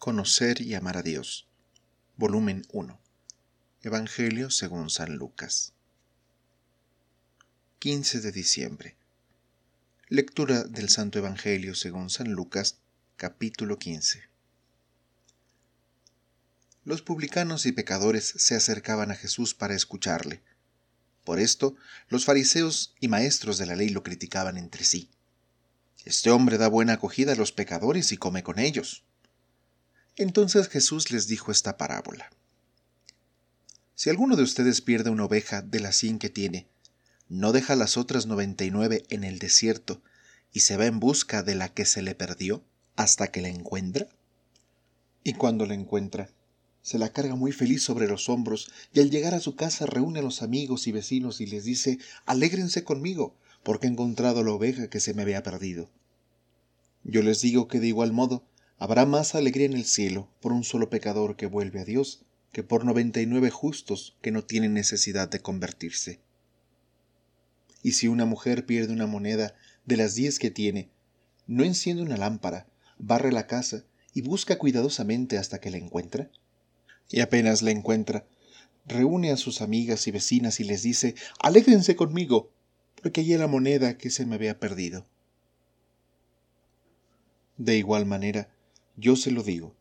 Conocer y amar a Dios. Volumen 1. Evangelio según San Lucas. 15 de diciembre. Lectura del Santo Evangelio según San Lucas, capítulo 15. Los publicanos y pecadores se acercaban a Jesús para escucharle. Por esto, los fariseos y maestros de la ley lo criticaban entre sí. Este hombre da buena acogida a los pecadores y come con ellos. Entonces Jesús les dijo esta parábola. Si alguno de ustedes pierde una oveja de las cien que tiene, ¿no deja las otras noventa y nueve en el desierto y se va en busca de la que se le perdió hasta que la encuentra? Y cuando la encuentra, se la carga muy feliz sobre los hombros y al llegar a su casa reúne a los amigos y vecinos y les dice, alégrense conmigo, porque he encontrado la oveja que se me había perdido. Yo les digo que de igual modo, Habrá más alegría en el cielo por un solo pecador que vuelve a Dios que por noventa y nueve justos que no tienen necesidad de convertirse. Y si una mujer pierde una moneda de las diez que tiene, no enciende una lámpara, barre la casa y busca cuidadosamente hasta que la encuentra. Y apenas la encuentra, reúne a sus amigas y vecinas y les dice, alégrense conmigo, porque hay la moneda que se me había perdido. De igual manera, yo se lo digo,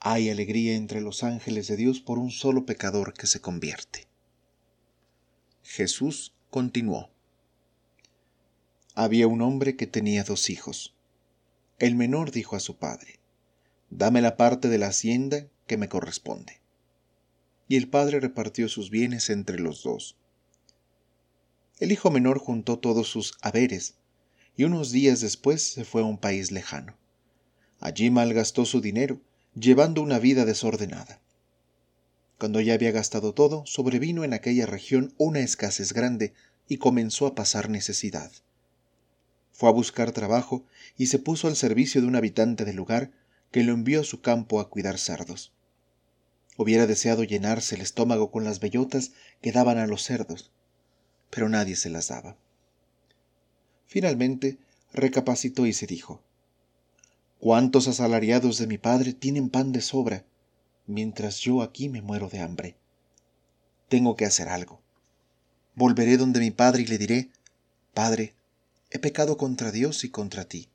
hay alegría entre los ángeles de Dios por un solo pecador que se convierte. Jesús continuó. Había un hombre que tenía dos hijos. El menor dijo a su padre, Dame la parte de la hacienda que me corresponde. Y el padre repartió sus bienes entre los dos. El hijo menor juntó todos sus haberes, y unos días después se fue a un país lejano. Allí malgastó su dinero, llevando una vida desordenada. Cuando ya había gastado todo, sobrevino en aquella región una escasez grande y comenzó a pasar necesidad. Fue a buscar trabajo y se puso al servicio de un habitante del lugar que lo envió a su campo a cuidar cerdos. Hubiera deseado llenarse el estómago con las bellotas que daban a los cerdos, pero nadie se las daba. Finalmente recapacitó y se dijo, ¿Cuántos asalariados de mi padre tienen pan de sobra, mientras yo aquí me muero de hambre? Tengo que hacer algo. Volveré donde mi padre y le diré, Padre, he pecado contra Dios y contra ti.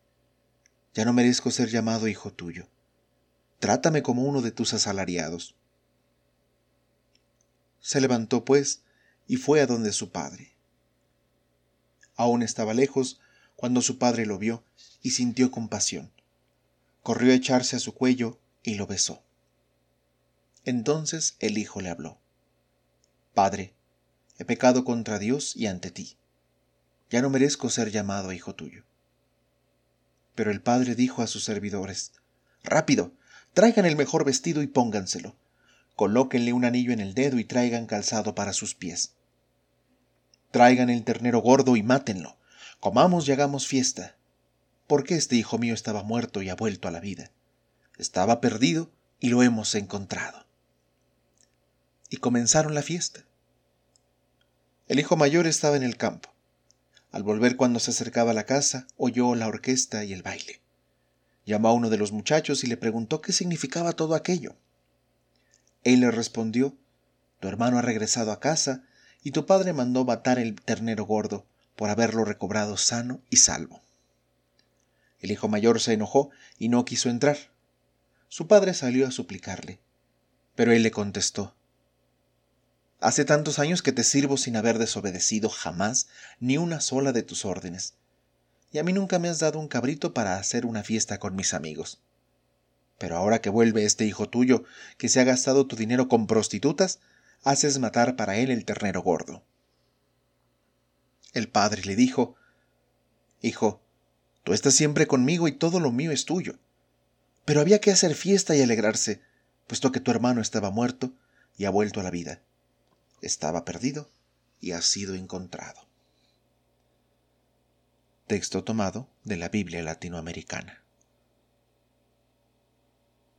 Ya no merezco ser llamado hijo tuyo. Trátame como uno de tus asalariados. Se levantó, pues, y fue a donde su padre. Aún estaba lejos cuando su padre lo vio y sintió compasión corrió a echarse a su cuello y lo besó. Entonces el hijo le habló. Padre, he pecado contra Dios y ante ti. Ya no merezco ser llamado hijo tuyo. Pero el padre dijo a sus servidores, Rápido, traigan el mejor vestido y pónganselo. Colóquenle un anillo en el dedo y traigan calzado para sus pies. Traigan el ternero gordo y mátenlo. Comamos y hagamos fiesta porque este hijo mío estaba muerto y ha vuelto a la vida. Estaba perdido y lo hemos encontrado. Y comenzaron la fiesta. El hijo mayor estaba en el campo. Al volver cuando se acercaba a la casa, oyó la orquesta y el baile. Llamó a uno de los muchachos y le preguntó qué significaba todo aquello. Él le respondió, Tu hermano ha regresado a casa y tu padre mandó matar el ternero gordo por haberlo recobrado sano y salvo. El hijo mayor se enojó y no quiso entrar. Su padre salió a suplicarle, pero él le contestó, Hace tantos años que te sirvo sin haber desobedecido jamás ni una sola de tus órdenes, y a mí nunca me has dado un cabrito para hacer una fiesta con mis amigos. Pero ahora que vuelve este hijo tuyo, que se ha gastado tu dinero con prostitutas, haces matar para él el ternero gordo. El padre le dijo, Hijo, Tú estás siempre conmigo y todo lo mío es tuyo. Pero había que hacer fiesta y alegrarse, puesto que tu hermano estaba muerto y ha vuelto a la vida. Estaba perdido y ha sido encontrado. Texto tomado de la Biblia latinoamericana.